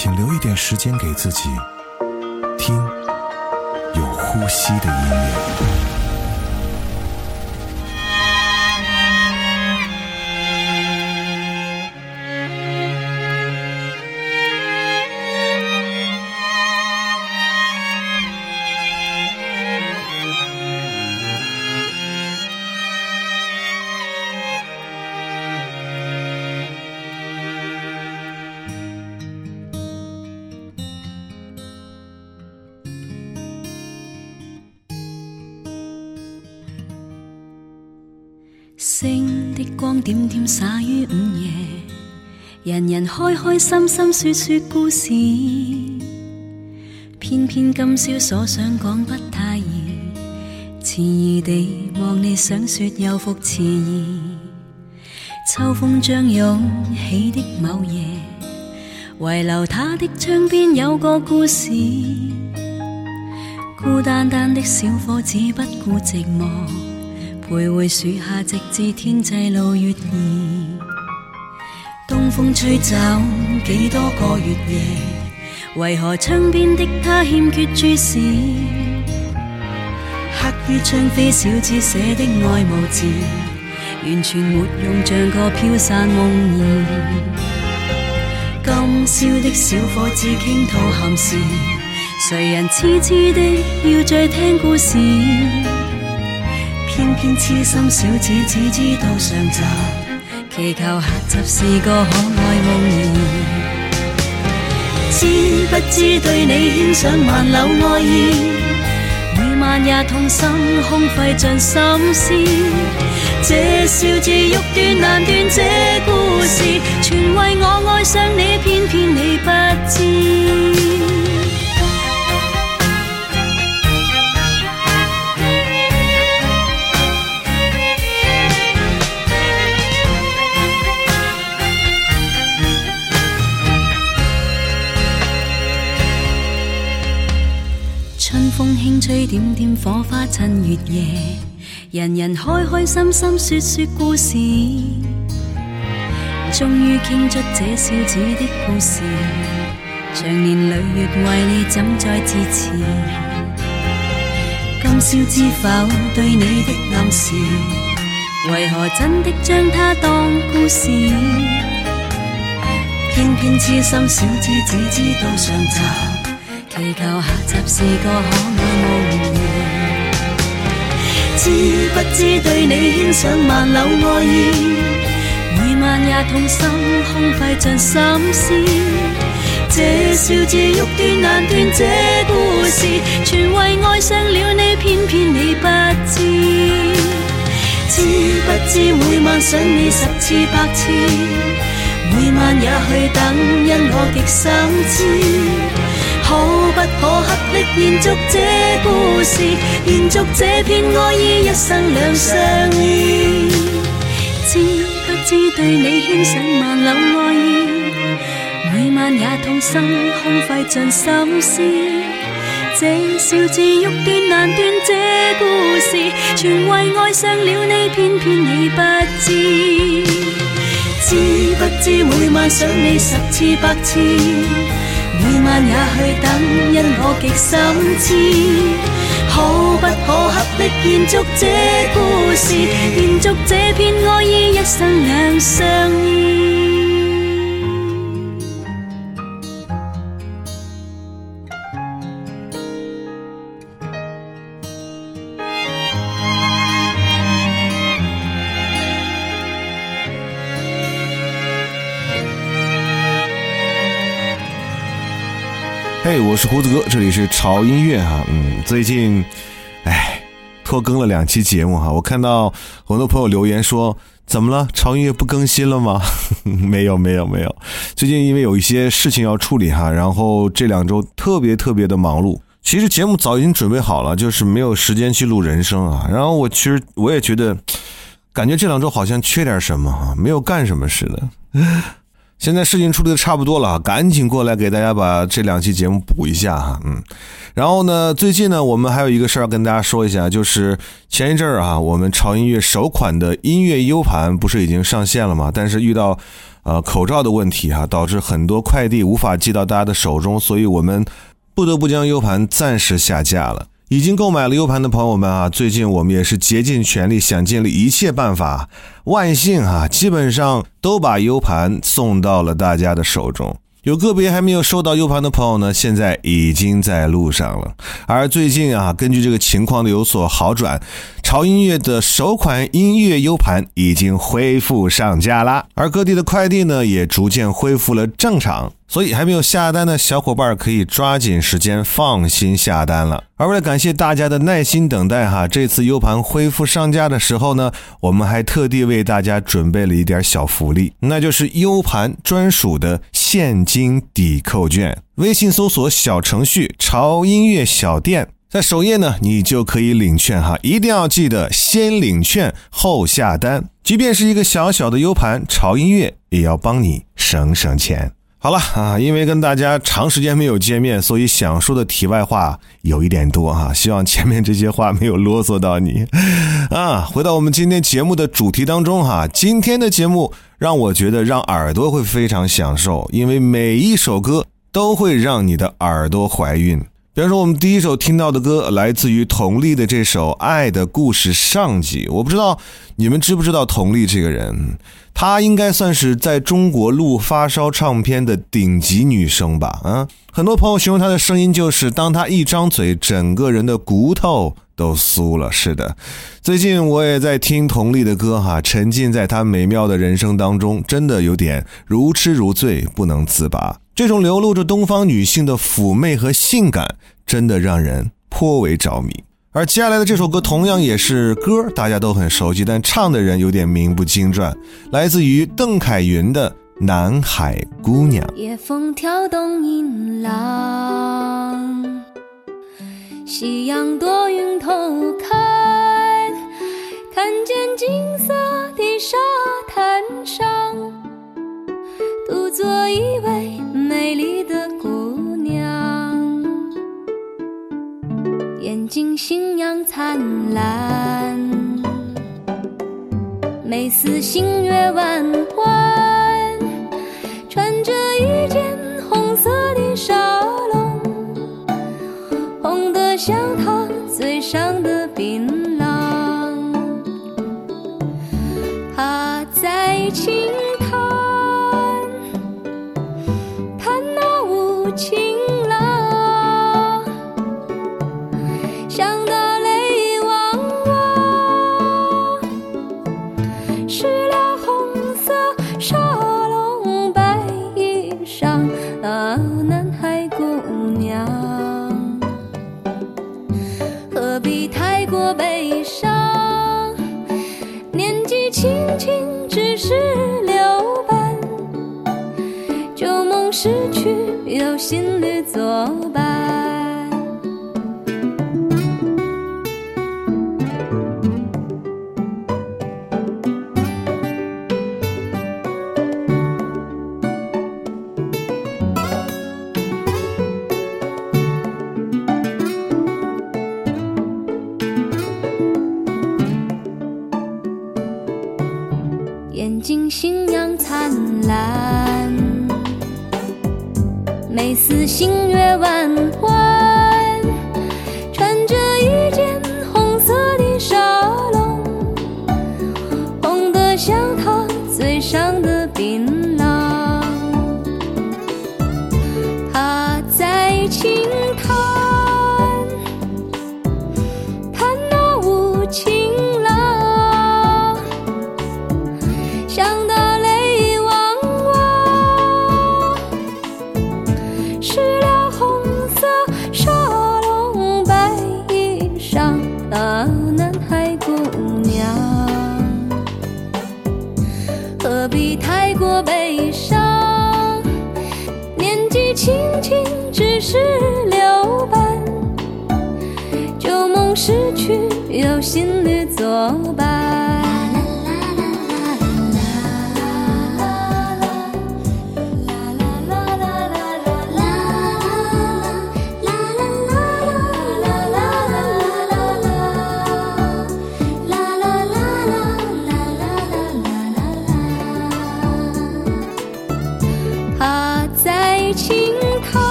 请留一点时间给自己，听有呼吸的音乐。开开心心说说故事。偏偏今宵所想讲不太易，迟疑地望你想说又复迟疑。秋风将涌起的某夜，遗留他的窗边有个故事。孤单单的小伙子不顾寂寞。徘徊树下，直至天际露月儿。风吹走几多个月夜，为何窗边的他欠缺注视？刻于窗扉小字写的爱慕字，完全没用，像个飘散梦儿。今宵的小伙子倾吐憾事，谁人痴痴的要再听故事？偏偏痴心小子只知道上集，祈求下集是个可爱梦儿。知不知对你牵上万缕爱意，每晚也痛心空费尽心思。这笑字欲断难断，这故事全为我爱上你，偏偏你不知。火花衬月夜，人人开开心心说说故事，终于倾出这小子的故事。长年累月为你怎再支持？今宵知否对你的暗示？为何真的将它当故事？偏偏痴心小子只知道上集。祈求下集是个可爱梦，知不知对你牵上万缕爱意，每晚也痛心空费尽心思。这笑字欲断难断，这故事全为爱上了你，偏偏你不知。知不知每晚想你十次百次，每晚也去等，因我极心知。可不可合力延续这故事，延续这片爱意，一生两相依。知不知对你牵上万缕爱意，每晚也痛心空费尽心思。这笑字欲断难断，这故事全为爱上了你，偏偏你不知。知不知每晚想你十次百次。每晚也去等，因我极心痴，可不可合力延续这故事，延续这片爱意，一生两相依。我是胡子哥，这里是潮音乐哈。嗯，最近，哎，拖更了两期节目哈。我看到很多朋友留言说，怎么了？潮音乐不更新了吗？没有，没有，没有。最近因为有一些事情要处理哈，然后这两周特别特别的忙碌。其实节目早已经准备好了，就是没有时间去录人声啊。然后我其实我也觉得，感觉这两周好像缺点什么哈，没有干什么似的。现在事情处理的差不多了，赶紧过来给大家把这两期节目补一下哈，嗯。然后呢，最近呢，我们还有一个事儿要跟大家说一下，就是前一阵儿啊，我们潮音乐首款的音乐 U 盘不是已经上线了吗？但是遇到呃口罩的问题哈，导致很多快递无法寄到大家的手中，所以我们不得不将 U 盘暂时下架了。已经购买了 U 盘的朋友们啊，最近我们也是竭尽全力，想尽了一切办法，万幸啊，基本上都把 U 盘送到了大家的手中。有个别还没有收到 U 盘的朋友呢，现在已经在路上了。而最近啊，根据这个情况的有所好转，潮音乐的首款音乐 U 盘已经恢复上架啦，而各地的快递呢，也逐渐恢复了正常。所以还没有下单的小伙伴可以抓紧时间放心下单了。而为了感谢大家的耐心等待，哈，这次 U 盘恢复上架的时候呢，我们还特地为大家准备了一点小福利，那就是 U 盘专属的现金抵扣券。微信搜索小程序“潮音乐小店”，在首页呢，你就可以领券哈。一定要记得先领券后下单，即便是一个小小的 U 盘，潮音乐也要帮你省省钱。好了啊，因为跟大家长时间没有见面，所以想说的题外话有一点多哈。希望前面这些话没有啰嗦到你啊。回到我们今天节目的主题当中哈，今天的节目让我觉得让耳朵会非常享受，因为每一首歌都会让你的耳朵怀孕。比方说，我们第一首听到的歌来自于佟丽的这首《爱的故事》上集。我不知道你们知不知道佟丽这个人。她应该算是在中国录发烧唱片的顶级女生吧？啊，很多朋友形容她的声音就是，当她一张嘴，整个人的骨头都酥了。是的，最近我也在听佟丽的歌，哈，沉浸在她美妙的人生当中，真的有点如痴如醉，不能自拔。这种流露着东方女性的妩媚和性感，真的让人颇为着迷。而接下来的这首歌同样也是歌，大家都很熟悉，但唱的人有点名不经传，来自于邓凯云的《南海姑娘》。夜风挑动银浪，夕阳多云偷看，看见金色的沙滩上，独坐一位此心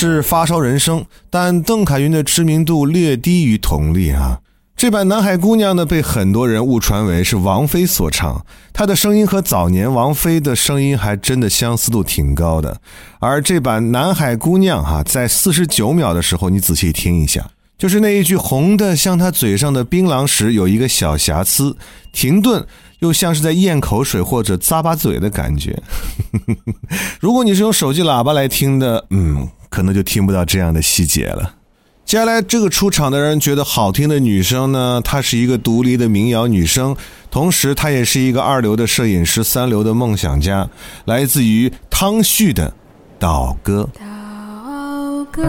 是发烧人生，但邓凯云的知名度略低于佟丽啊。这版《南海姑娘》呢，被很多人误传为是王菲所唱，她的声音和早年王菲的声音还真的相似度挺高的。而这版《南海姑娘》哈，在四十九秒的时候，你仔细听一下，就是那一句“红的像她嘴上的槟榔时”有一个小瑕疵，停顿，又像是在咽口水或者咂巴嘴的感觉。如果你是用手机喇叭来听的，嗯，可能就听不到这样的细节了。接下来这个出场的人觉得好听的女生呢，她是一个独立的民谣女生，同时她也是一个二流的摄影师、三流的梦想家，来自于汤旭的《岛歌》。岛歌，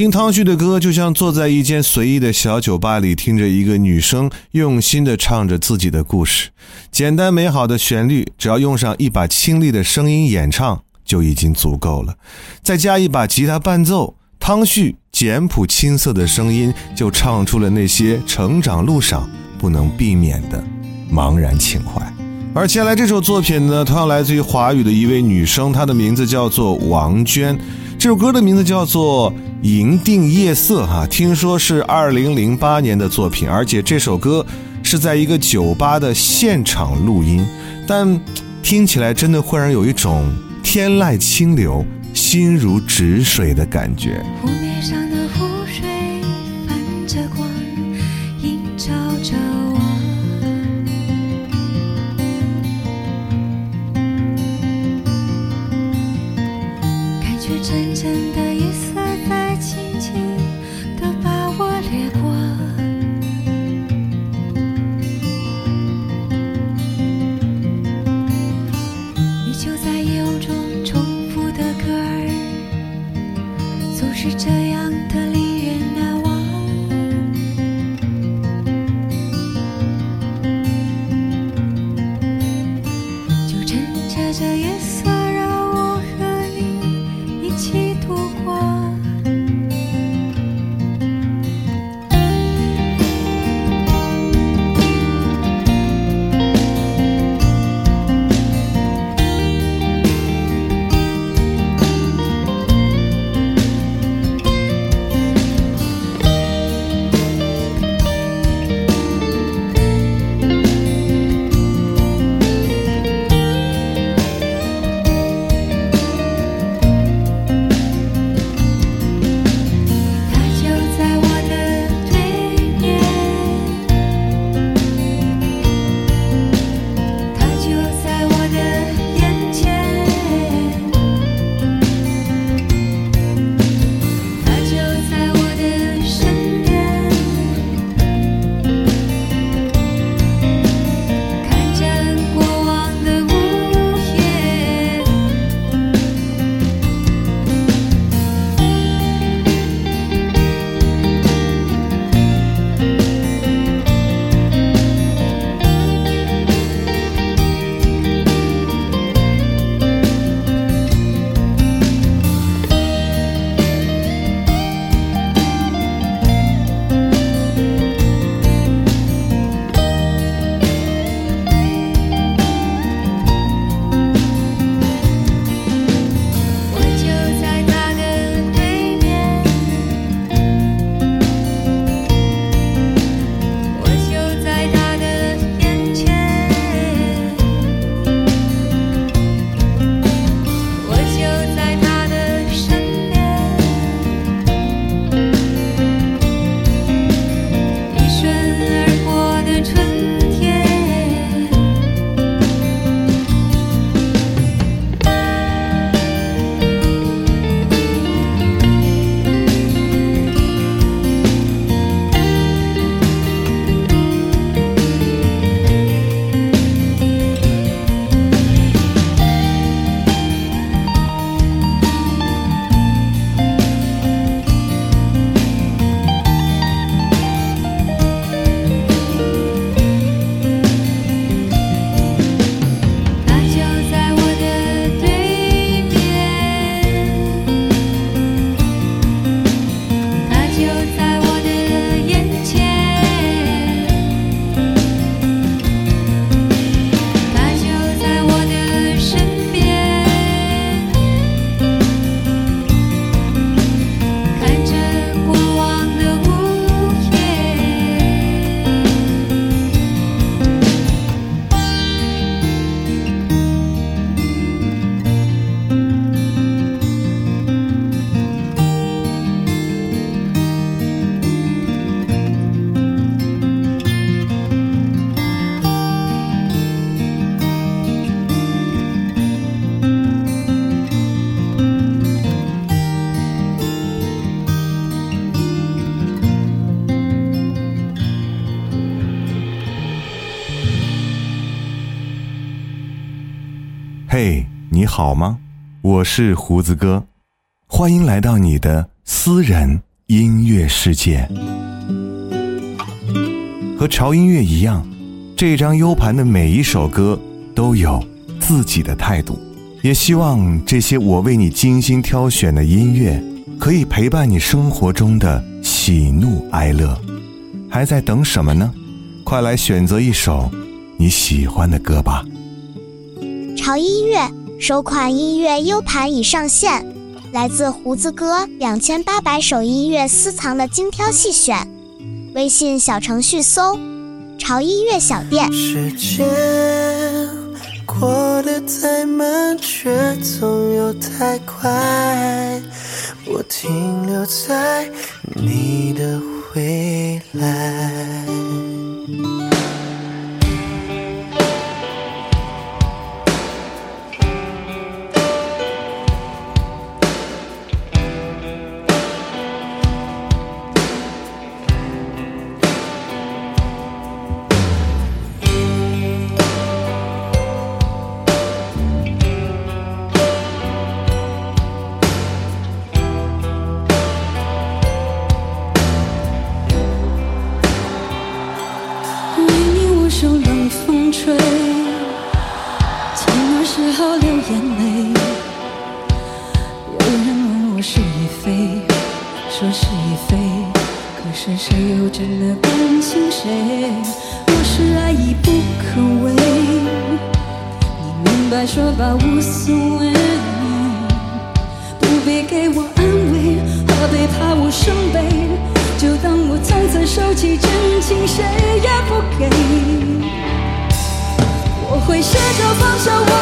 听汤旭的歌，就像坐在一间随意的小酒吧里，听着一个女生用心的唱着自己的故事。简单美好的旋律，只要用上一把清丽的声音演唱，就已经足够了。再加一把吉他伴奏，汤旭简朴青涩的声音，就唱出了那些成长路上不能避免的茫然情怀。而接下来这首作品呢，同样来自于华语的一位女生，她的名字叫做王娟。这首歌的名字叫做《银锭夜色》哈，听说是二零零八年的作品，而且这首歌是在一个酒吧的现场录音，但听起来真的会让有一种天籁清流、心如止水的感觉。湖面上的纯真的意思。嘿，你好吗？我是胡子哥，欢迎来到你的私人音乐世界。和潮音乐一样，这张 U 盘的每一首歌都有自己的态度。也希望这些我为你精心挑选的音乐，可以陪伴你生活中的喜怒哀乐。还在等什么呢？快来选择一首你喜欢的歌吧！潮音乐首款音乐 U 盘已上线，来自胡子哥两千八百首音乐私藏的精挑细选。微信小程序搜“潮音乐小店”。时间过得太慢，却总又太快。我停留在你的未来。着放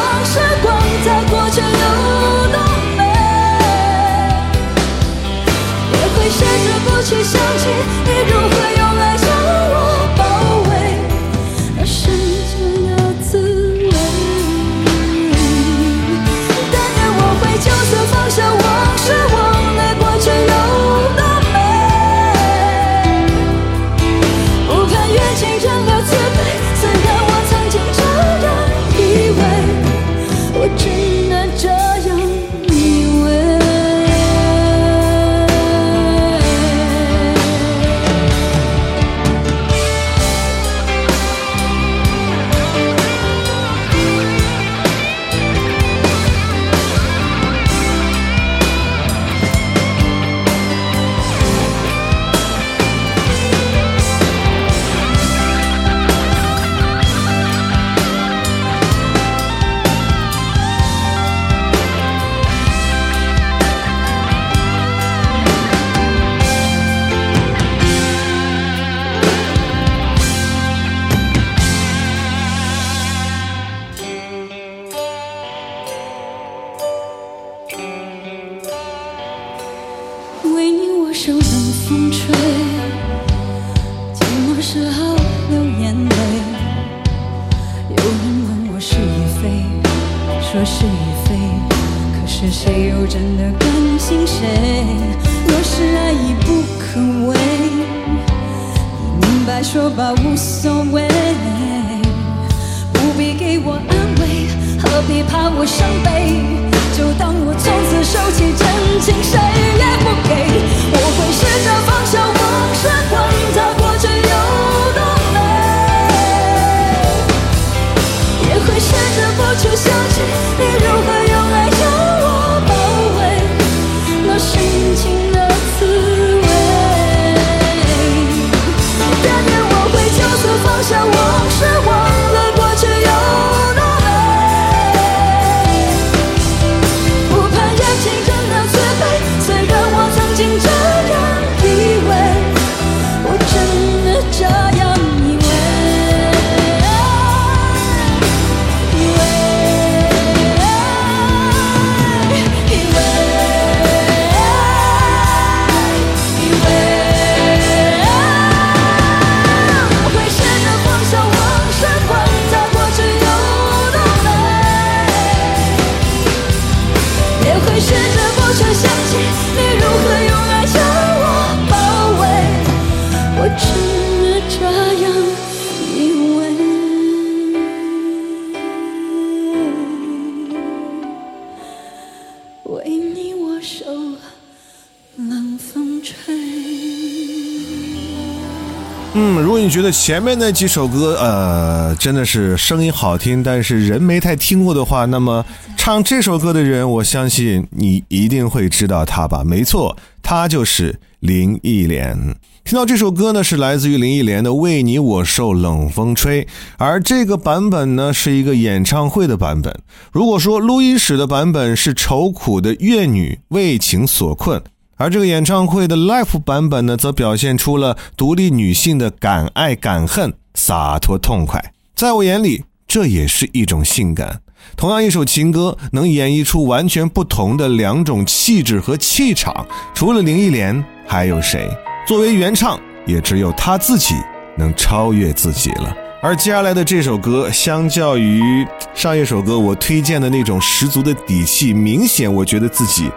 前面那几首歌，呃，真的是声音好听，但是人没太听过的话，那么唱这首歌的人，我相信你一定会知道他吧？没错，他就是林忆莲。听到这首歌呢，是来自于林忆莲的《为你我受冷风吹》，而这个版本呢，是一个演唱会的版本。如果说录音室的版本是愁苦的怨女为情所困。而这个演唱会的 live 版本呢，则表现出了独立女性的敢爱敢恨、洒脱痛快。在我眼里，这也是一种性感。同样一首情歌，能演绎出完全不同的两种气质和气场。除了林忆莲，还有谁？作为原唱，也只有她自己能超越自己了。而接下来的这首歌，相较于上一首歌我推荐的那种十足的底气，明显我觉得自己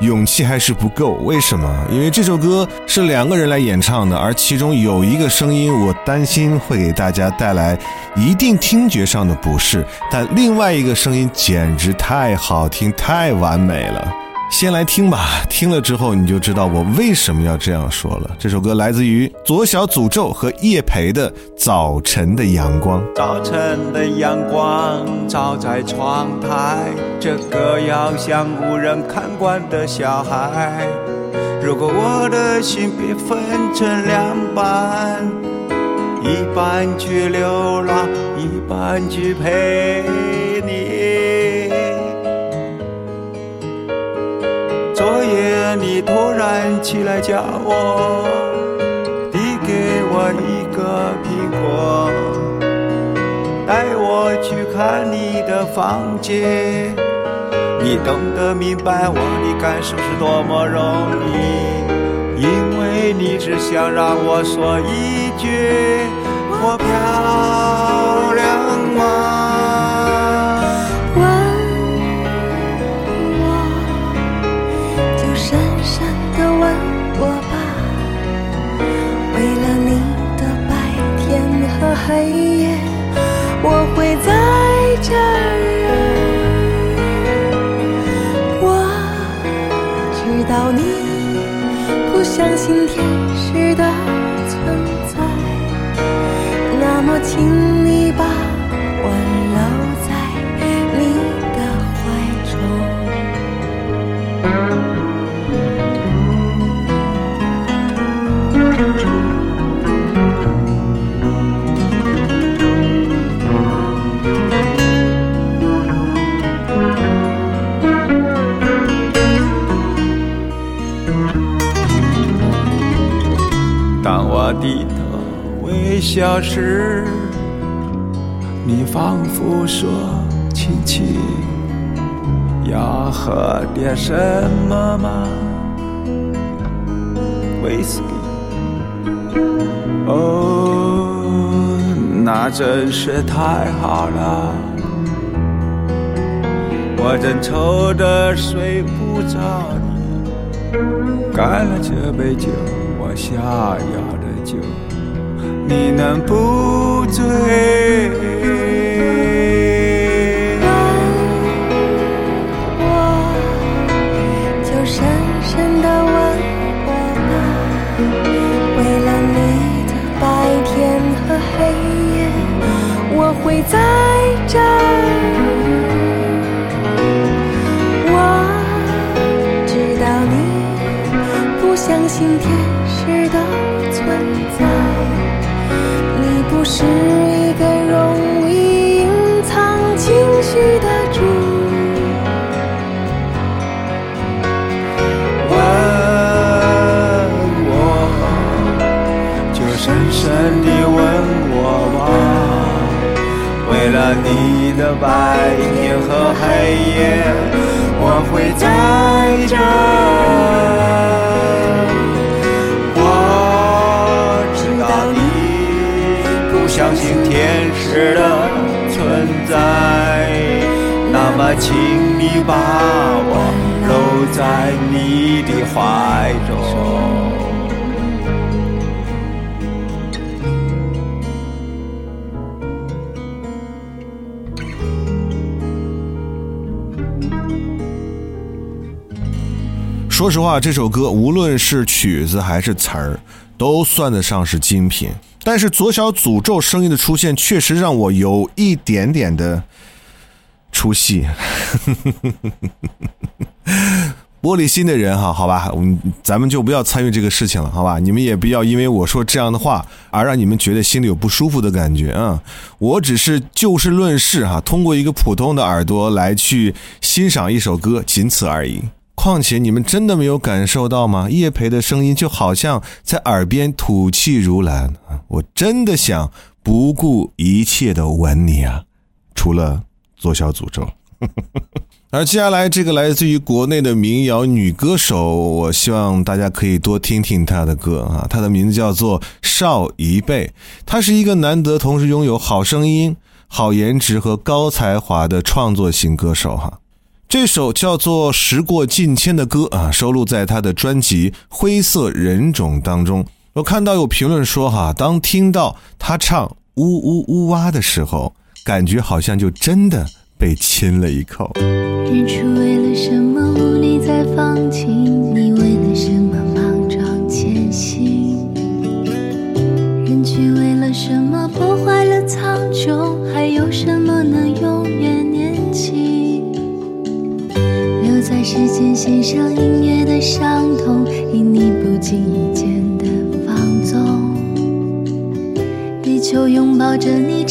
勇气还是不够。为什么？因为这首歌是两个人来演唱的，而其中有一个声音，我担心会给大家带来一定听觉上的不适，但另外一个声音简直太好听，太完美了。先来听吧，听了之后你就知道我为什么要这样说了。这首歌来自于左小诅咒和叶培的《早晨的阳光》。早晨的阳光照在窗台，这个要向无人看管的小孩。如果我的心被分成两半，一半去流浪，一半去陪你突然起来叫我，递给我一个苹果，带我去看你的房间。你懂得明白我的感受是多么容易，因为你只想让我说一句我漂亮吗？相信天使的存在，那么请微笑时，你仿佛说：“亲亲，要喝点什么吗？”威士忌。哦，那真是太好了，我正愁得睡不着呢。干了这杯酒，我想要。你能不醉？问我，就深深的吻我吧。为了你的白天和黑夜，我会在这儿。我知道你不相信天使的存在。是一个容易隐藏情绪的主。问我，就深深地问我吧。为了你的白天和黑夜，我会在这。天使的存在，那么请你把我搂在你的怀中。说实话，这首歌无论是曲子还是词儿，都算得上是精品。但是左小诅咒声音的出现，确实让我有一点点的出戏。玻璃心的人哈，好吧，咱们就不要参与这个事情了，好吧？你们也不要因为我说这样的话而让你们觉得心里有不舒服的感觉啊！我只是就事论事哈，通过一个普通的耳朵来去欣赏一首歌，仅此而已。况且你们真的没有感受到吗？叶培的声音就好像在耳边吐气如兰啊！我真的想不顾一切的吻你啊！除了做小诅咒。而接下来这个来自于国内的民谣女歌手，我希望大家可以多听听她的歌啊。她的名字叫做邵夷贝，她是一个难得同时拥有好声音、好颜值和高才华的创作型歌手哈。这首叫做《时过境迁》的歌啊，收录在他的专辑《灰色人种》当中。我看到有评论说哈，当听到他唱呜呜呜哇的时候，感觉好像就真的。被亲了一口。日出为了什么无力再放晴？间线上音乐的伤痛，因你不经意间的放纵。地球拥抱着你，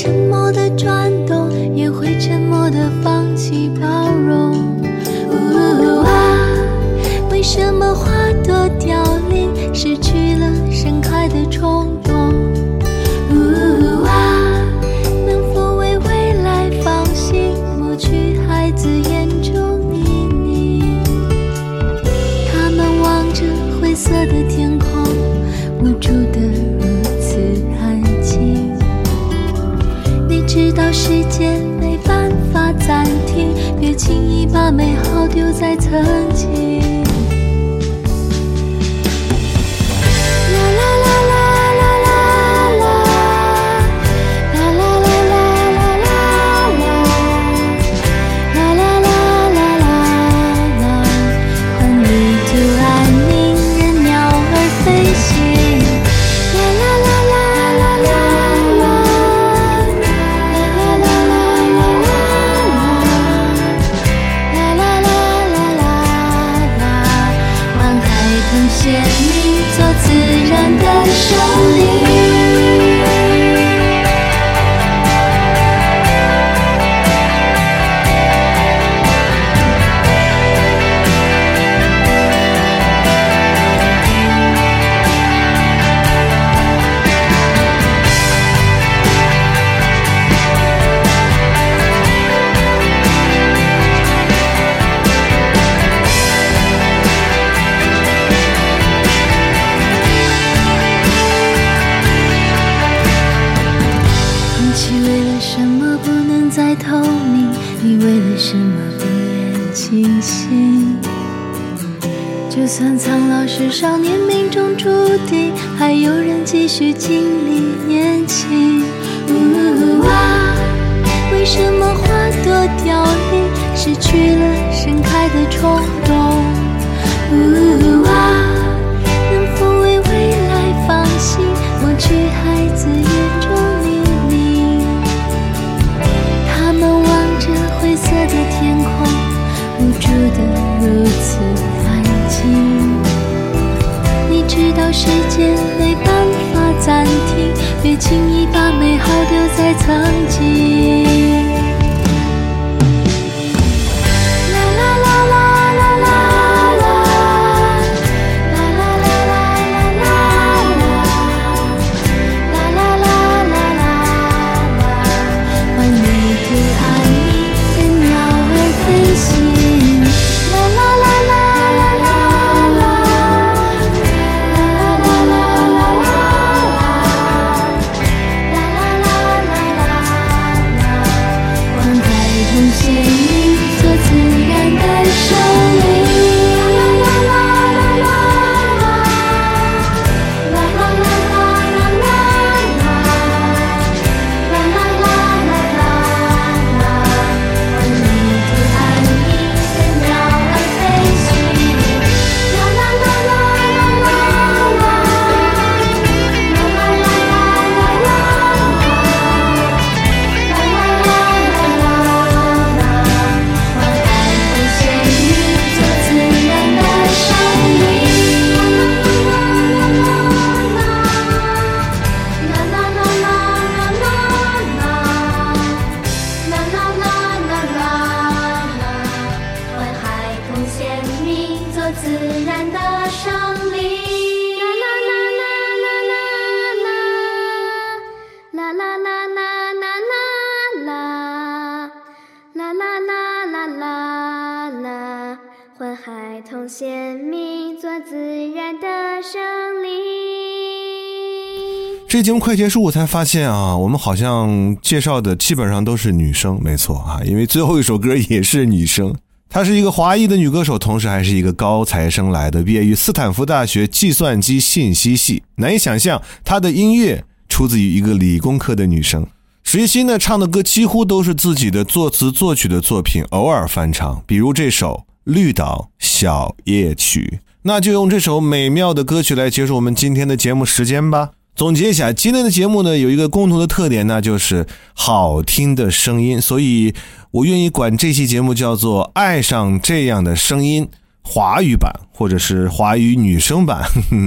这节目快结束，我才发现啊，我们好像介绍的基本上都是女生，没错啊，因为最后一首歌也是女生。她是一个华裔的女歌手，同时还是一个高材生来的，毕业于斯坦福大学计算机信息系。难以想象，她的音乐出自于一个理工科的女生。石一呢，唱的歌几乎都是自己的作词作曲的作品，偶尔翻唱，比如这首《绿岛小夜曲》。那就用这首美妙的歌曲来结束我们今天的节目时间吧。总结一下，今天的节目呢，有一个共同的特点，那就是好听的声音，所以我愿意管这期节目叫做《爱上这样的声音》华语版，或者是华语女生版。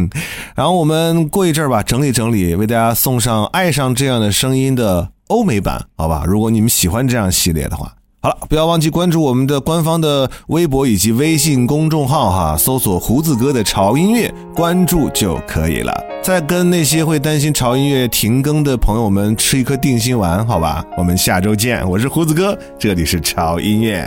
然后我们过一阵儿吧，整理整理，为大家送上《爱上这样的声音》的欧美版，好吧？如果你们喜欢这样系列的话。好了，不要忘记关注我们的官方的微博以及微信公众号哈，搜索“胡子哥的潮音乐”，关注就可以了。再跟那些会担心潮音乐停更的朋友们吃一颗定心丸，好吧？我们下周见，我是胡子哥，这里是潮音乐。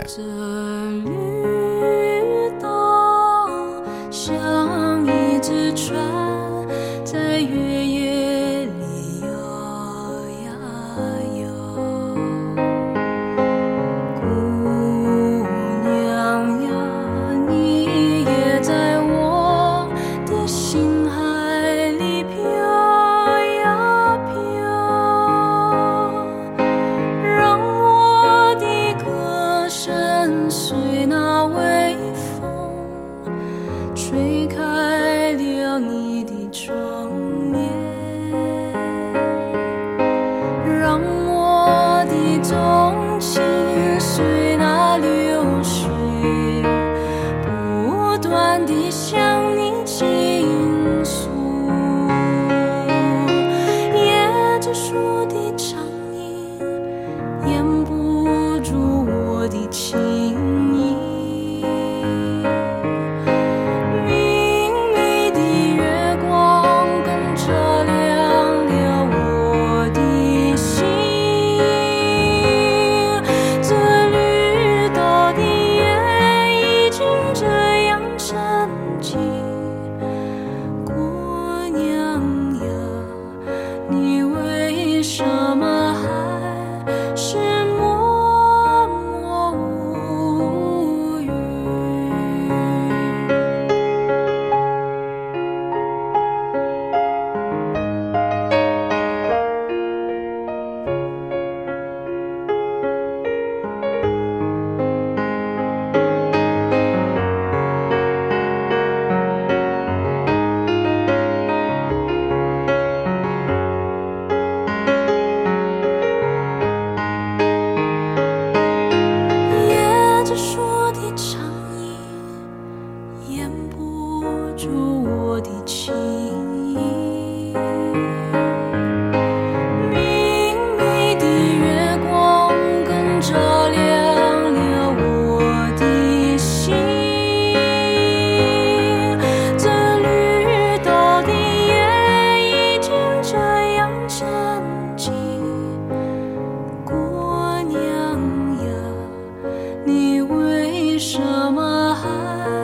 你为什么还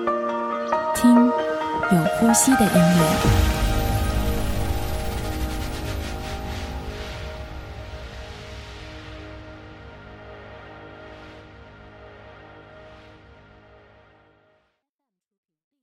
有呼吸的音乐。